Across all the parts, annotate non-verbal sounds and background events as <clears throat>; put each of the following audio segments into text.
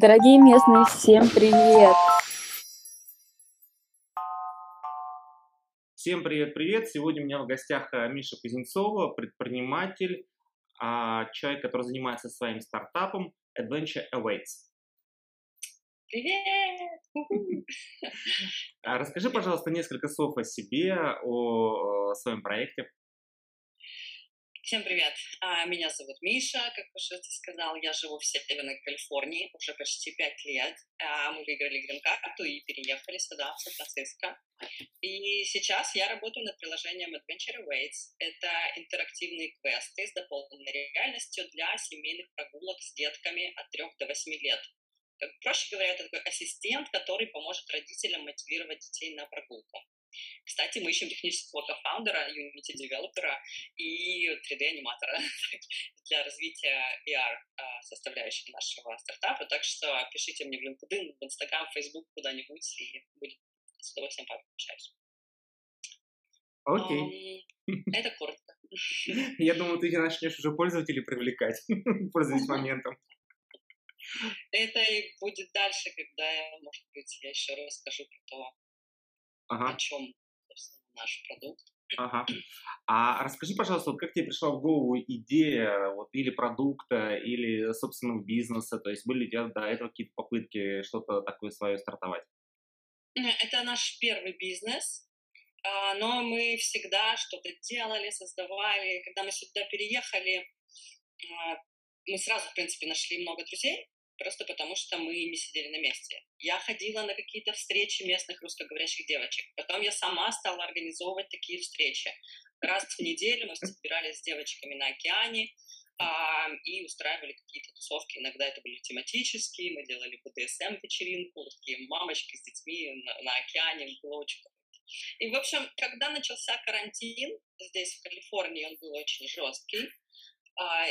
Дорогие местные, всем привет! Всем привет-привет! Сегодня у меня в гостях э, Миша Кузнецова, предприниматель, а, человек, который занимается своим стартапом Adventure Awaits. Привет! А, расскажи, пожалуйста, несколько слов о себе, о своем проекте. Всем привет! А, меня зовут Миша, как уже ты сказал, я живу в Северной Калифорнии уже почти пять лет. А, мы выиграли грин-карту и переехали сюда, в Сан-Франциско. И сейчас я работаю над приложением Adventure Awaits. Это интерактивные квесты с дополненной реальностью для семейных прогулок с детками от 3 до 8 лет. Проще говоря, это такой ассистент, который поможет родителям мотивировать детей на прогулку. Кстати, мы ищем технического кофаундера, Unity девелопера и 3D-аниматора <laughs> для развития VR а, составляющей нашего стартапа. Так что пишите мне в LinkedIn, в Instagram, в Facebook, куда-нибудь, и будет с удовольствием пообщаюсь. Окей. Это коротко. <laughs> Я думаю, ты начнешь уже пользователей привлекать, <laughs> пользуясь моментом. Это и будет дальше, когда, может быть, я еще расскажу про то, ага. о чем наш продукт. Ага. <clears throat> А расскажи, пожалуйста, вот как тебе пришла в голову идея вот, или продукта, или собственного бизнеса? То есть были ли у тебя до этого какие-то попытки что-то такое свое стартовать? Это наш первый бизнес, а, но мы всегда что-то делали, создавали. Когда мы сюда переехали, а, мы сразу, в принципе, нашли много друзей, просто потому что мы не сидели на месте. Я ходила на какие-то встречи местных русскоговорящих девочек. Потом я сама стала организовывать такие встречи. Раз в неделю мы собирались с девочками на океане а, и устраивали какие-то тусовки. Иногда это были тематические, мы делали БДСМ-вечеринку, такие мамочки с детьми на, на океане, было очень и, в общем, когда начался карантин, здесь, в Калифорнии, он был очень жесткий,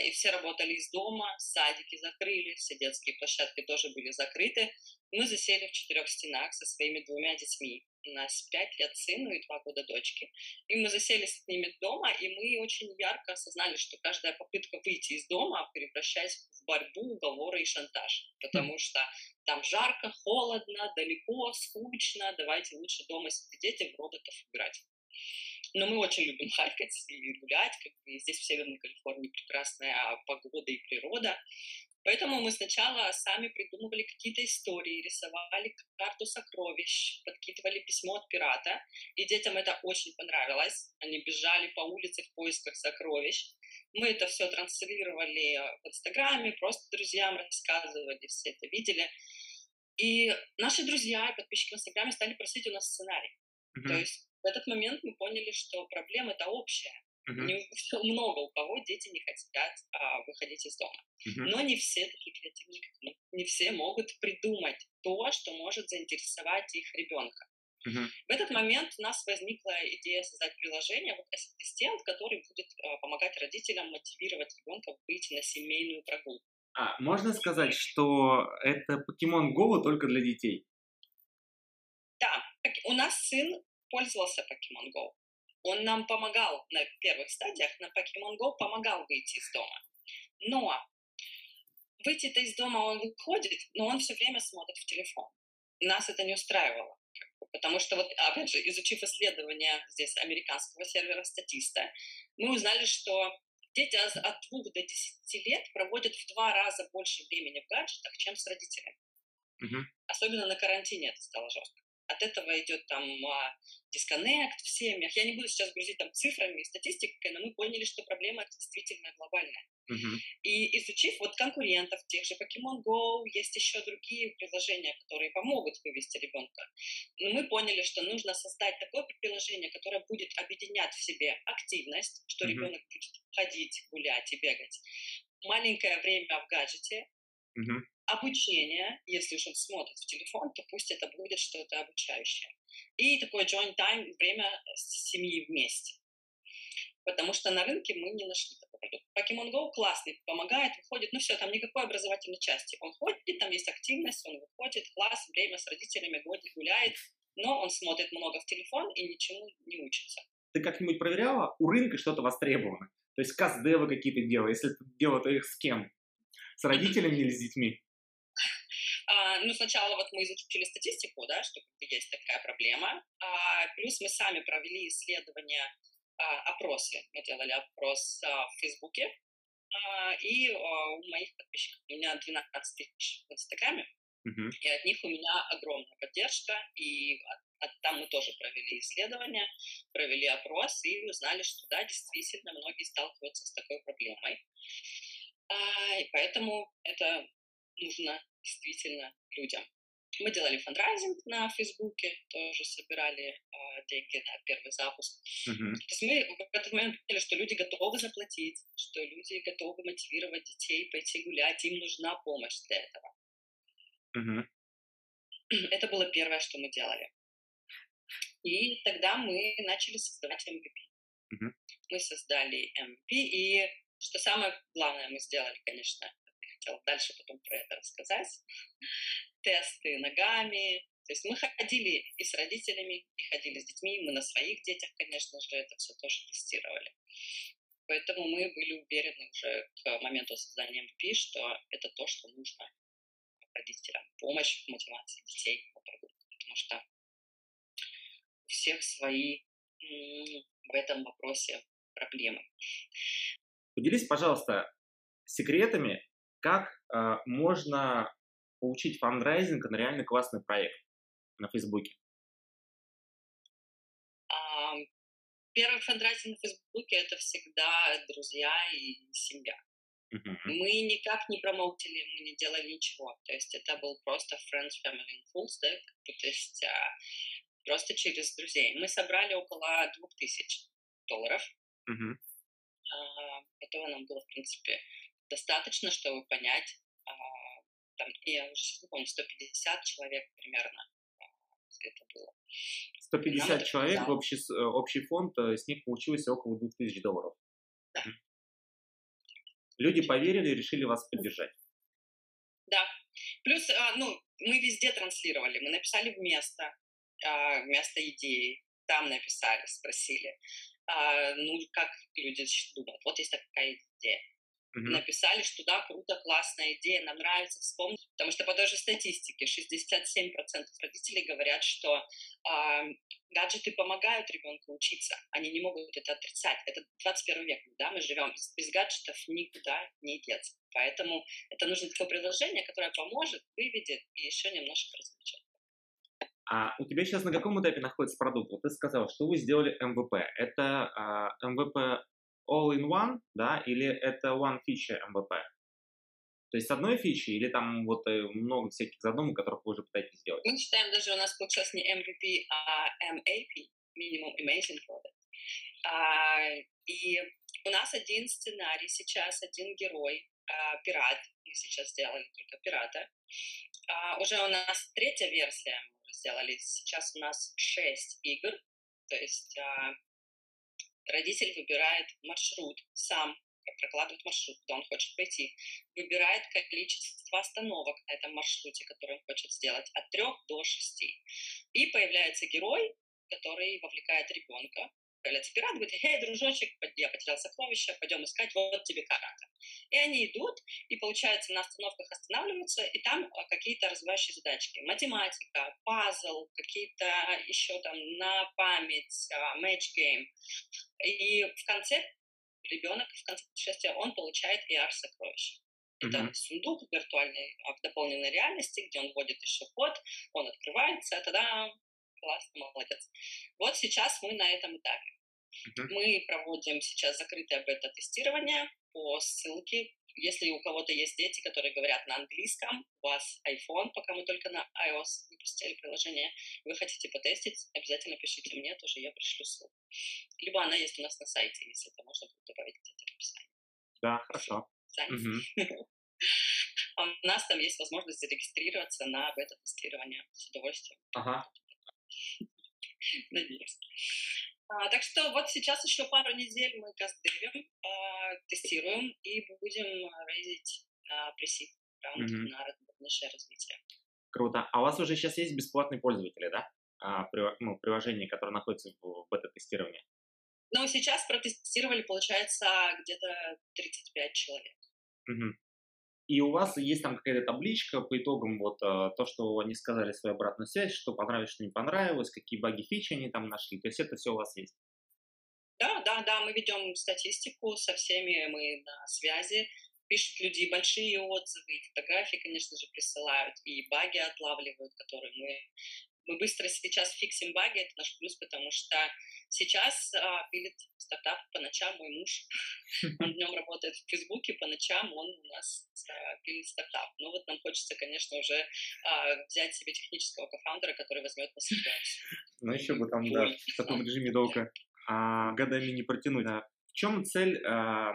и все работали из дома, садики закрыли, все детские площадки тоже были закрыты. Мы засели в четырех стенах со своими двумя детьми. У нас пять лет сыну и два года дочки. И мы засели с ними дома, и мы очень ярко осознали, что каждая попытка выйти из дома превращается в борьбу, уговоры и шантаж. Потому что там жарко, холодно, далеко, скучно, давайте лучше дома сидеть и в роботов играть. Но мы очень любим хайкать и гулять, как бы здесь в Северной Калифорнии прекрасная погода и природа. Поэтому мы сначала сами придумывали какие-то истории, рисовали карту сокровищ, подкидывали письмо от пирата, и детям это очень понравилось. Они бежали по улице в поисках сокровищ. Мы это все транслировали в Инстаграме, просто друзьям рассказывали, все это видели. И наши друзья и подписчики в Инстаграме стали просить у нас сценарий. Mm-hmm. То есть этот момент мы поняли, что проблема это общая. Uh-huh. Не, много у кого дети не хотят а, выходить из дома. Uh-huh. Но не все такие креативные, как мы. Не все могут придумать то, что может заинтересовать их ребенка. Uh-huh. В этот момент у нас возникла идея создать приложение, вот ассистент, который будет а, помогать родителям мотивировать ребенка выйти на семейную прогулку. А, можно сказать, что это Pokemon Go только для детей? Да, у нас сын пользовался Pokemon Go. Он нам помогал на первых стадиях, на Pokemon Go помогал выйти из дома. Но выйти-то из дома он выходит, но он все время смотрит в телефон. Нас это не устраивало. Потому что, вот, опять же, изучив исследования здесь американского сервера статиста, мы узнали, что дети от 2 до 10 лет проводят в два раза больше времени в гаджетах, чем с родителями. Угу. Особенно на карантине это стало жестко от этого идет там а, дисконнект в семьях. Я не буду сейчас грузить там цифрами и статистикой, но мы поняли, что проблема действительно глобальная. Uh-huh. И изучив вот конкурентов, тех же Pokemon Go, есть еще другие приложения, которые помогут вывести ребенка. Но мы поняли, что нужно создать такое приложение, которое будет объединять в себе активность, что uh-huh. ребенок будет ходить, гулять и бегать, маленькое время в гаджете, uh-huh обучение, если уж он смотрит в телефон, то пусть это будет что-то обучающее. И такое joint time, время семьи вместе. Потому что на рынке мы не нашли такой продукт. Pokemon Go классный, помогает, выходит, ну все, там никакой образовательной части. Он ходит, там есть активность, он выходит, класс, время с родителями гуляет, но он смотрит много в телефон и ничему не учится. Ты как-нибудь проверяла, у рынка что-то востребовано? То есть каз-девы какие-то дело, если дело, то их с кем? С родителями или с детьми? А, ну, сначала вот мы изучили статистику, да, что есть такая проблема. А, плюс мы сами провели исследования, а, опросы. Мы делали опрос а, в Фейсбуке. А, и а, у моих подписчиков, у меня 12 тысяч в Инстаграме, Мгм. и от них у меня огромная поддержка, и от- от- там мы тоже провели исследования, провели опрос и узнали, что да, действительно многие сталкиваются с такой проблемой. А, и поэтому это нужно действительно людям. Мы делали фандрайзинг на Фейсбуке, тоже собирали а, деньги на первый запуск. Мгм. То есть мы в этот момент поняли, что люди готовы заплатить, что люди готовы мотивировать детей пойти гулять, им нужна помощь для этого. Мгм. <clears throat> Это было первое, что мы делали. И тогда мы начали создавать MVP. Мгм. Мы создали MVP, и что самое главное мы сделали, конечно, хотела дальше потом про это рассказать, тесты ногами. То есть мы ходили и с родителями, и ходили с детьми, мы на своих детях, конечно же, это все тоже тестировали. Поэтому мы были уверены уже к моменту создания MVP, что это то, что нужно родителям. Помощь в мотивации детей. Потому что у всех свои в этом вопросе проблемы. Поделись, пожалуйста, секретами, как а, можно получить фандрайзинг на реально классный проект на Фейсбуке. Первый фандрайзинг на Фейсбуке — это всегда друзья и семья. Мгм. Мы никак не промоутили, мы не делали ничего. То есть это был просто friends, family and fools, да, то есть а, просто через друзей. Мы собрали около двух тысяч долларов. Мгм. А, Этого нам было, в принципе, достаточно, чтобы понять, а, там, я уже не помню, 150 человек примерно а, это было. 150 Нам это человек, показало. общий, э, общий фонд, э, с них получилось около 2000 долларов. Да. Люди поверили и решили вас поддержать. Да. Плюс, а, ну, мы везде транслировали. Мы написали вместо, вместо идеи. Там написали, спросили, ну, как люди думают. Вот есть такая идея. Мгм. Написали, что да, круто, классная идея, нам нравится, вспомнить. Потому что по той же статистике 67% родителей говорят, что а, гаджеты помогают ребенку учиться. Они не могут это отрицать. Это 21 век, да, мы живем. Без, без гаджетов никуда не деться. Поэтому это нужно такое предложение, которое поможет, выведет и еще немножко развлечет. А у тебя сейчас на каком этапе находится продукт? Вот ты сказал, что вы сделали MVP. Это а, MVP all-in-one, да, или это one feature MVP? То есть с одной фичи или там вот э, много всяких задумок, которых вы уже пытаетесь сделать? Мы считаем, даже у нас получилось не MVP, а MAP, Minimum Amazing Product. А, и у нас один сценарий сейчас, один герой, а, пират. Мы сейчас сделали только пирата. А, уже у нас третья версия мы сделали. Сейчас у нас шесть игр. То есть а, родитель выбирает маршрут сам, прокладывает маршрут, куда он хочет пойти, выбирает количество остановок на этом маршруте, который он хочет сделать, от трех до шести. И появляется герой, который вовлекает ребенка. Появляется пират, говорит, эй, дружочек, я потерял сокровища, пойдем искать, вот тебе карта. И они идут, и, получается, на остановках останавливаются, и там а, какие-то развивающие задачки. Математика, пазл, какие-то еще там на память, матч гейм. И в конце ребенок, в конце путешествия, он получает AR-сокровище. Это Мгм. сундук виртуальный а, в дополненной реальности, где он вводит еще код, он открывается, тогда классно, молодец. Вот сейчас мы на этом этапе. Мгм. Мы проводим сейчас закрытое бета-тестирование по ссылке. Если у кого-то есть дети, которые говорят на английском, у вас iPhone, пока мы только на iOS выпустили приложение, вы хотите потестить, обязательно пишите мне, тоже я пришлю ссылку. Либо она есть у нас на сайте, если это можно будет добавить где-то в описании. Да, хорошо. <laughs> А У нас там есть возможность зарегистрироваться на бета-тестирование с удовольствием. Ага. Надеюсь. А, так что вот сейчас еще пару недель мы кастдевим, а, тестируем и будем рейзить на пресид раунд Мгм. на дальнейшее развитие. Круто. А у вас уже сейчас есть бесплатные пользователи, да? А, при- ну, приложение, которое находится в бета-тестировании. Но сейчас протестировали, получается, где-то 35 человек. Мгм. И у вас есть там какая-то табличка по итогам, вот э, то, что они сказали свою обратную связь, что понравилось, что не понравилось, какие баги, фичи они там нашли. То есть это все у вас есть. Да, да, да, мы ведем статистику, со всеми мы на связи, пишут люди большие отзывы, фотографии, конечно же, присылают, и баги отлавливают, которые мы мы быстро сейчас фиксим баги, это наш плюс, потому что сейчас а, пилит стартап по ночам мой муж. <laughs> Он днем работает в Фейсбуке, по ночам он у нас а, пилит стартап. Ну вот нам хочется, конечно, уже а, взять себе технического кофаундера, который возьмет на себя. Ну еще бы там, да, в таком режиме долго а, годами не протянуть. А в чем цель а,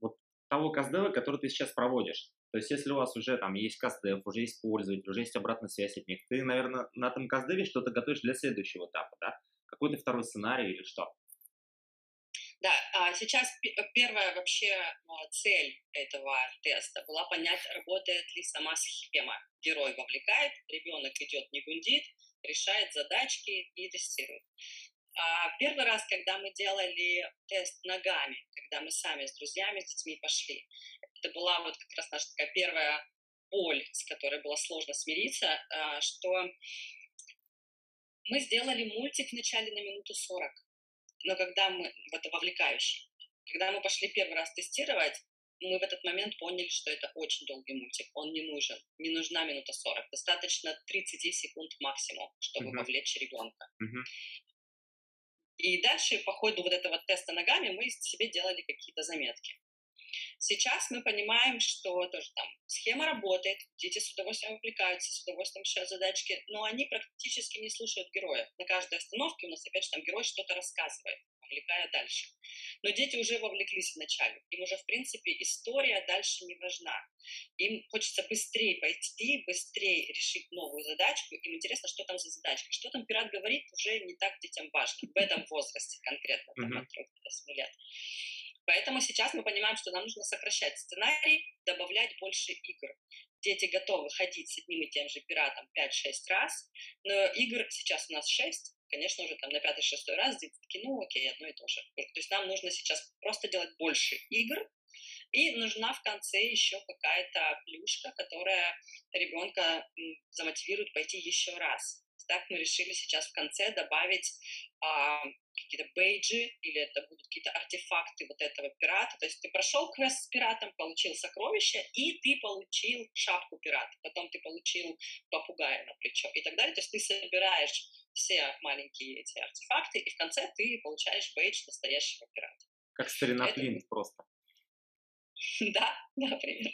вот того каздева, который ты сейчас проводишь? То есть, если у вас уже там есть кастдев, уже есть пользователь, уже есть обратная связь от них, ты, наверное, на этом кастдеве что-то готовишь для следующего этапа, да? Какой-то второй сценарий или что? Да, а сейчас первая вообще а, цель этого теста была понять, работает ли сама схема. Герой вовлекает, ребенок идет, не гундит, решает задачки и тестирует. А первый раз, когда мы делали тест ногами, когда мы сами с друзьями, с детьми пошли, это была вот как раз наша такая первая боль, с которой было сложно смириться, а, что мы сделали мультик вначале на минуту 40, но когда мы, это вовлекающий, когда мы пошли первый раз тестировать, мы в этот момент поняли, что это очень долгий мультик, он не нужен, не нужна минута 40, достаточно 30 секунд максимум, чтобы uh-huh. вовлечь ребенка. Uh-huh. И дальше по ходу вот этого теста ногами мы себе делали какие-то заметки. Сейчас мы понимаем, что тоже там схема работает, дети с удовольствием увлекаются, с удовольствием решают задачки, но они практически не слушают героя. На каждой остановке у нас опять же там герой что-то рассказывает, увлекая дальше. Но дети уже вовлеклись вначале. Им уже, в принципе, история дальше не важна. Им хочется быстрее пойти, быстрее решить новую задачку. Им интересно, что там за задачка. Что там пират говорит, уже не так детям важно. В этом возрасте конкретно, там, от 3 до 8 лет. Поэтому сейчас мы понимаем, что нам нужно сокращать сценарий, добавлять больше игр. Дети готовы ходить с одним и тем же пиратом 5-6 раз, но игр сейчас у нас 6, конечно, уже там на пятый-шестой раз дети такие, ну окей, одно и то же. То есть нам нужно сейчас просто делать больше игр, и нужна в конце еще какая-то плюшка, которая ребенка замотивирует пойти еще раз. Так мы решили сейчас в конце добавить а, какие-то бейджи или это будут какие-то артефакты вот этого пирата. То есть ты прошел квест с пиратом, получил сокровище, и ты получил шапку пирата. Потом ты получил попугая на плечо и так далее. То есть ты собираешь все маленькие эти артефакты, и в конце ты получаешь бейдж настоящего пирата. Как старина это... Просто. <laughs> Да, да, примерно.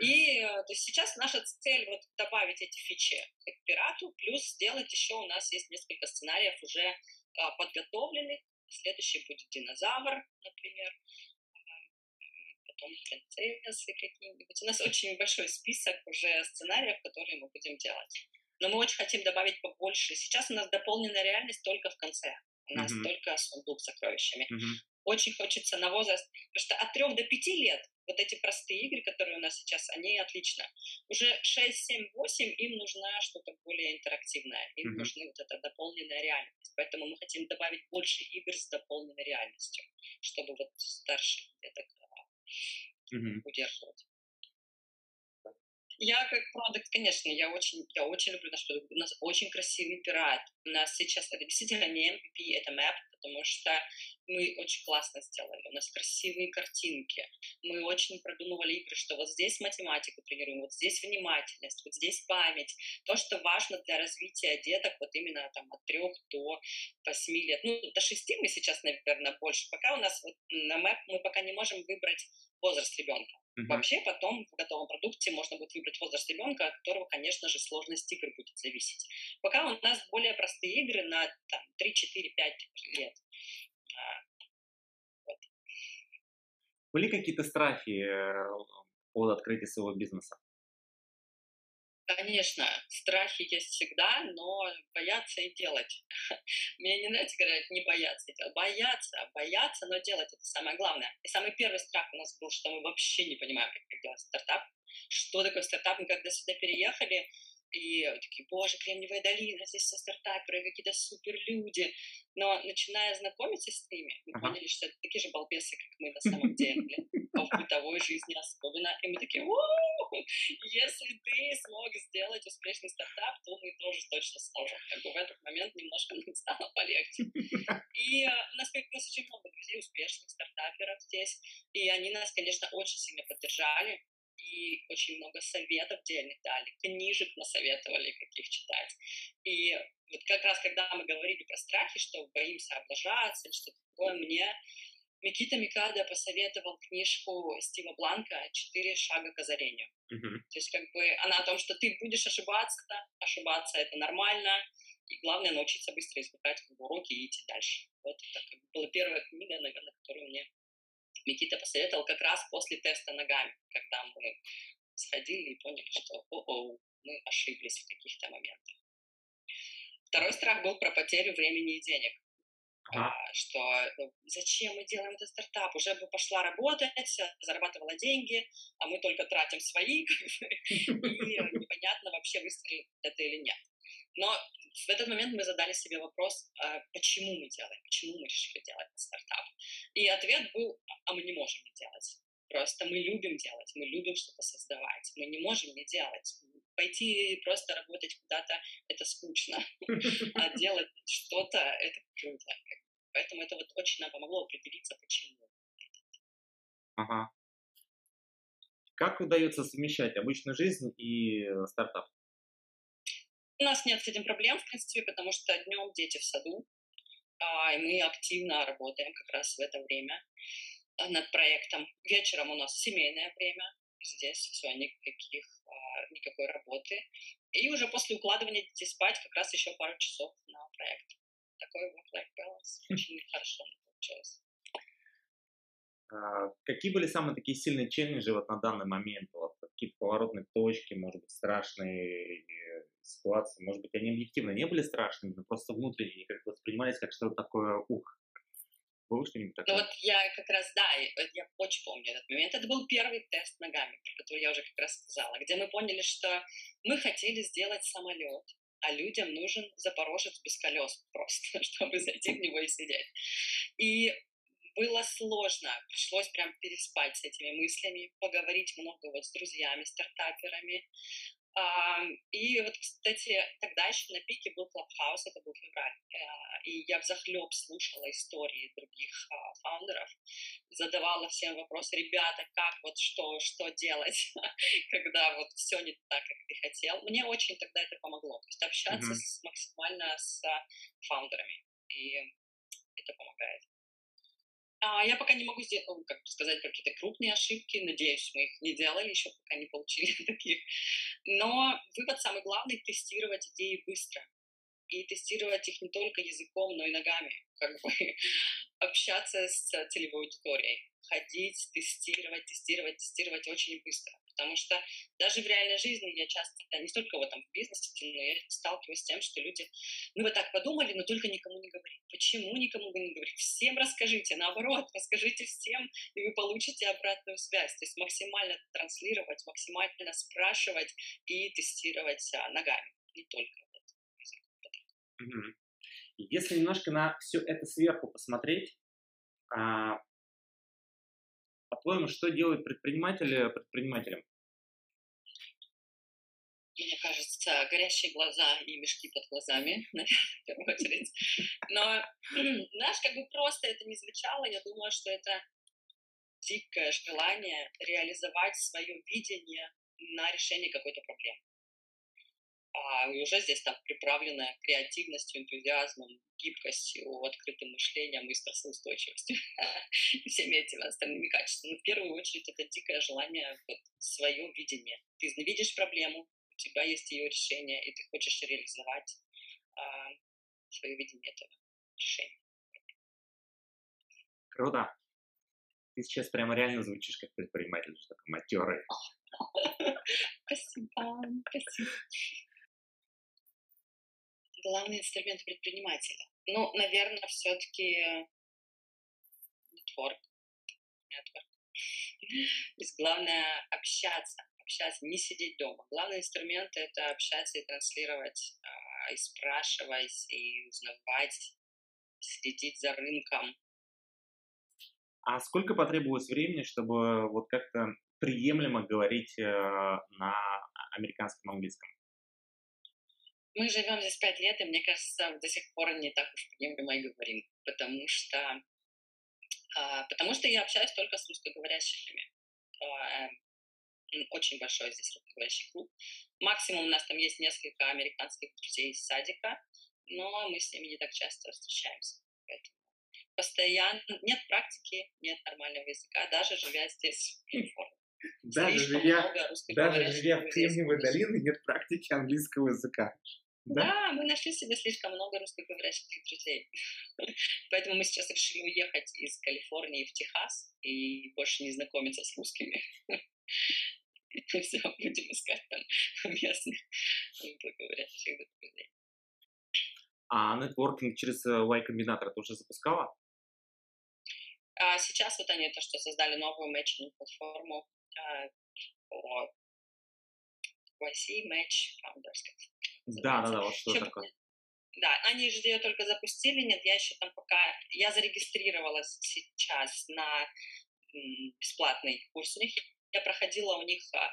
И э, то есть сейчас наша цель вот добавить эти фичи к пирату, плюс сделать еще у нас есть несколько сценариев уже а, подготовлены. Следующий будет динозавр, например, потом принцессы какие-нибудь. У нас очень большой список уже сценариев, которые мы будем делать. Но мы очень хотим добавить побольше. Сейчас у нас дополненная реальность только в конце. У нас mm-hmm. только сундук с сокровищами. Mm-hmm. Очень хочется на возраст, потому что от 3 до 5 лет вот эти простые игры, которые у нас сейчас, они отлично. Уже 6, 7, 8 им нужна что-то более интерактивное. Им mm-hmm. нужна вот эта дополненная реальность. Поэтому мы хотим добавить больше игр с дополненной реальностью, чтобы вот старших деток mm-hmm. удерживать. Я как продукт, конечно, я очень, я очень люблю наш продукт. У нас очень красивый пират. У нас сейчас это действительно не MVP, это map, потому что мы очень классно сделали. У нас красивые картинки. Мы очень продумывали игры, что вот здесь математику тренируем, вот здесь внимательность, вот здесь память. То, что важно для развития деток, вот именно там от трех до восьми лет. Ну, до шести мы сейчас, наверное, больше. Пока у нас вот на map мы пока не можем выбрать возраст ребенка. Uh-huh. Вообще потом в готовом продукте можно будет выбрать возраст ребенка, от которого, конечно же, сложность игр будет зависеть. Пока у нас более простые игры на там, 3, 4, 5 лет. А, вот. Были какие-то страхи э, от открытия своего бизнеса? Конечно, страхи есть всегда, но бояться и делать. <laughs> Мне не нравится говорить не бояться. Бояться, бояться, но делать это самое главное. И самый первый страх у нас был, что мы вообще не понимаем, как делать стартап. Что такое стартап? Мы когда сюда переехали, и такие, боже, Кремниевая долина, здесь все стартаперы, какие-то супер люди. Но начиная знакомиться с ними, мы Ага. поняли, что это такие же балбесы, как мы на самом деле, в бытовой жизни особенно. И мы такие, «Уу, <laughs> если ты смог сделать успешный стартап, то мы тоже точно сможем. Как бы в этот момент немножко стало полегче. И э, нас появилось очень много друзей, успешных стартаперов здесь. И они нас, конечно, очень сильно поддержали и очень много советов дельных дали, книжек насоветовали, каких читать. И вот как раз, когда мы говорили про страхи, что боимся облажаться или что-то такое, мне Микита Микада посоветовал книжку Стива Бланка «Четыре шага к озарению». Мгм. То есть как бы она о том, что ты будешь ошибаться, ошибаться это нормально, и главное научиться быстро извлекать как бы, уроки и идти дальше. Вот это как бы была первая книга, наверное, которую мне Никита посоветовал как раз после теста ногами, когда мы сходили и поняли, что о мы ошиблись в каких-то моментах. Второй страх был про потерю времени и денег. А, что ну, зачем мы делаем этот стартап? Уже бы пошла работать, зарабатывала деньги, а мы только тратим свои, <laughs> и непонятно вообще выстрелит это или нет. Но в этот момент мы задали себе вопрос, а почему мы делаем, почему мы решили делать этот стартап. И ответ был, а мы не можем не делать. Просто мы любим делать, мы любим что-то создавать, мы не можем не делать. Пойти просто работать куда-то — это скучно, <laughs> а делать что-то — это круто. Поэтому это вот очень нам помогло определиться, почему. Ага. Как удается совмещать обычную жизнь и э, стартап? У нас нет с этим проблем, в принципе, потому что днем дети в саду, а, и мы активно работаем как раз в это время а, над проектом. Вечером у нас семейное время, здесь все, никаких, а, никакой работы. И уже после укладывания детей спать как раз еще пару часов на проект. Такой work-life balance очень хорошо получилось. А, Какие были самые такие сильные челленджи вот на данный момент? Вот какие-то поворотные точки, может быть, страшные э, ситуации? Может быть, они объективно не были страшными, но просто внутренне как воспринимались как что-то такое ух. Было что-нибудь Ну такое? вот я как раз, да, э, я очень помню этот момент. Это был первый тест ногами, про который я уже как раз сказала, где мы поняли, что мы хотели сделать самолет, а людям нужен запорожец без колес <laughs> просто, чтобы зайти в него и сидеть. И было сложно, пришлось прям переспать с этими мыслями, поговорить много вот с друзьями, стартаперами. И вот, кстати, тогда еще на пике был Clubhouse, это был февраль, А, и я взахлеб слушала истории других а, фаундеров, задавала всем вопросы, ребята, как вот что, что делать, <laughs> когда вот все не так, как ты хотел. Мне очень тогда это помогло, то есть общаться Мгм. с, максимально с а, фаундерами, и это помогает. А, я пока не могу сделать, ну, как сказать, какие-то крупные ошибки. Надеюсь, мы их не делали, еще пока не получили <laughs> таких. Но вывод самый главный — тестировать идеи быстро. И тестировать их не только языком, но и ногами. Как бы <laughs> общаться с целевой аудиторией. Ходить, тестировать, тестировать, тестировать очень быстро. Потому что даже в реальной жизни я часто, да, не только в этом в бизнесе, но я сталкиваюсь с тем, что люди, ну вы так подумали, но только никому не говорите. Почему никому не говорите? Всем расскажите, наоборот, расскажите всем, и вы получите обратную связь. То есть максимально транслировать, максимально спрашивать и тестировать а, ногами, не только И Если немножко на все это сверху посмотреть, а, по-твоему, что делают предприниматели предпринимателем? мне кажется, горящие глаза и мешки под глазами, <laughs> наверное, первую очередь. Но, <clears throat> знаешь, как бы просто это не звучало, я думаю, что это дикое желание реализовать свое видение на решение какой-то проблемы. А уже здесь там приправлено креативностью, энтузиазмом, гибкостью, открытым мышлением и стрессоустойчивостью. <laughs> И всеми этими остальными качествами. Но в первую очередь это дикое желание вот, свое видение. Ты видишь проблему, у тебя есть ее решение, и ты хочешь реализовать а, свое видение этого решения. Круто. Ты сейчас прямо реально звучишь как предприниматель, что такой матерый. <laughs> Спасибо, спасибо. Главный инструмент предпринимателя. Ну, наверное, все-таки нетворк. Нетворк. То есть главное общаться, общаться, не сидеть дома. Главный инструмент — это общаться и транслировать, а, и спрашивать, и узнавать, следить за рынком. А сколько потребовалось времени, чтобы вот как-то приемлемо говорить э, на американском английском? Мы живем здесь пять лет, и мне кажется, до сих пор не так уж приемлемо и говорим, потому что, а, потому что я общаюсь только с русскоговорящими. А, очень большой здесь русскоговорящий клуб. Максимум у нас там есть несколько американских друзей из садика, но мы с ними не так часто встречаемся. Поэтому постоянно нет практики, нет нормального языка, даже живя здесь в Калифорнии. Даже живя, даже живя в Кремниевой долине нет практики английского языка. Да? да, мы нашли себе слишком много русскоговорящих друзей. <laughs> Поэтому мы сейчас решили уехать из Калифорнии в Техас и больше не знакомиться с русскими. <laughs> И все будем искать там <laughs> местных русскоговорящих друзей. А нетворкинг через э, Y-комбинатор ты уже запускала? А сейчас вот они то, что создали новую матчинг-платформу а, по YC Match Founders. Да, да, да, вот что Еще, такое. Да, они же ее только запустили, нет, я еще там пока, я зарегистрировалась сейчас на бесплатный курс у них, я проходила у них а,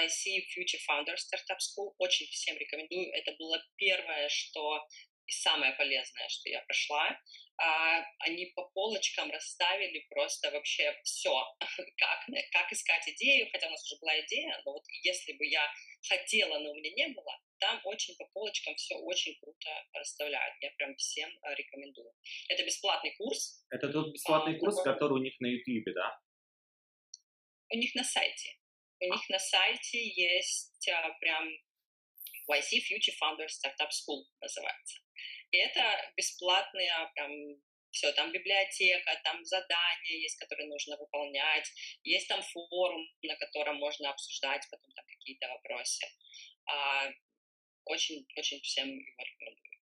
YC Future Founders Startup School, очень всем рекомендую, это было первое, что и самое полезное, что я прошла, а, они по полочкам расставили просто вообще все, <laughs> как, как искать идею, хотя у нас уже была идея, но вот если бы я хотела, но у меня не было, там очень по полочкам все очень круто расставляют. Я прям всем а, рекомендую. Это бесплатный курс. Это тот бесплатный а, курс, который у них на YouTube, да? У них на сайте. У них на сайте есть а, прям YC Future Founders Startup School называется. И это бесплатные прям все, там библиотека, там задания есть, которые нужно выполнять, есть там форум, на котором можно обсуждать потом там какие-то вопросы. А, очень, очень всем его рекомендую.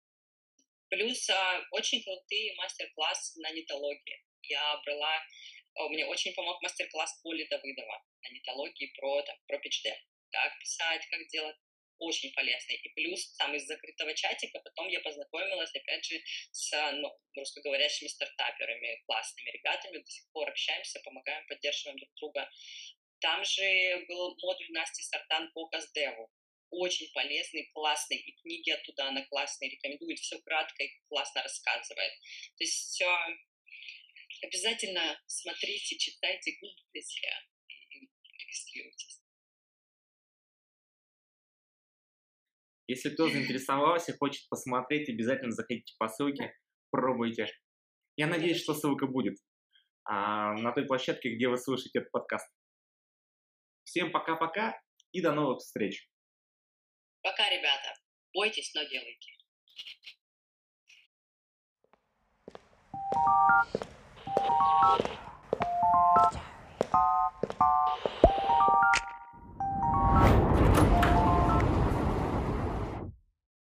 Плюс а, очень крутые мастер-классы на нетологии. Я брала, мне очень помог мастер-класс Поли Давыдова на нетологии про, там, про PitchDev. Как писать, как делать очень полезный. И плюс там из закрытого чатика потом я познакомилась, опять же, с ну, русскоговорящими стартаперами, классными ребятами, до сих пор общаемся, помогаем, поддерживаем друг друга. Там же был модуль Насти Сартан по Каздеву. Очень полезный, классный, и книги оттуда она классные, рекомендует, все кратко и классно рассказывает. То есть все обязательно смотрите, читайте, гуглите и регистрируйтесь. Если кто заинтересовался, хочет посмотреть, обязательно заходите по ссылке, пробуйте. Я надеюсь, что ссылка будет а, на той площадке, где вы слышите этот подкаст. Всем пока-пока и до новых встреч. Пока, ребята. Бойтесь, но делайте. Sorry.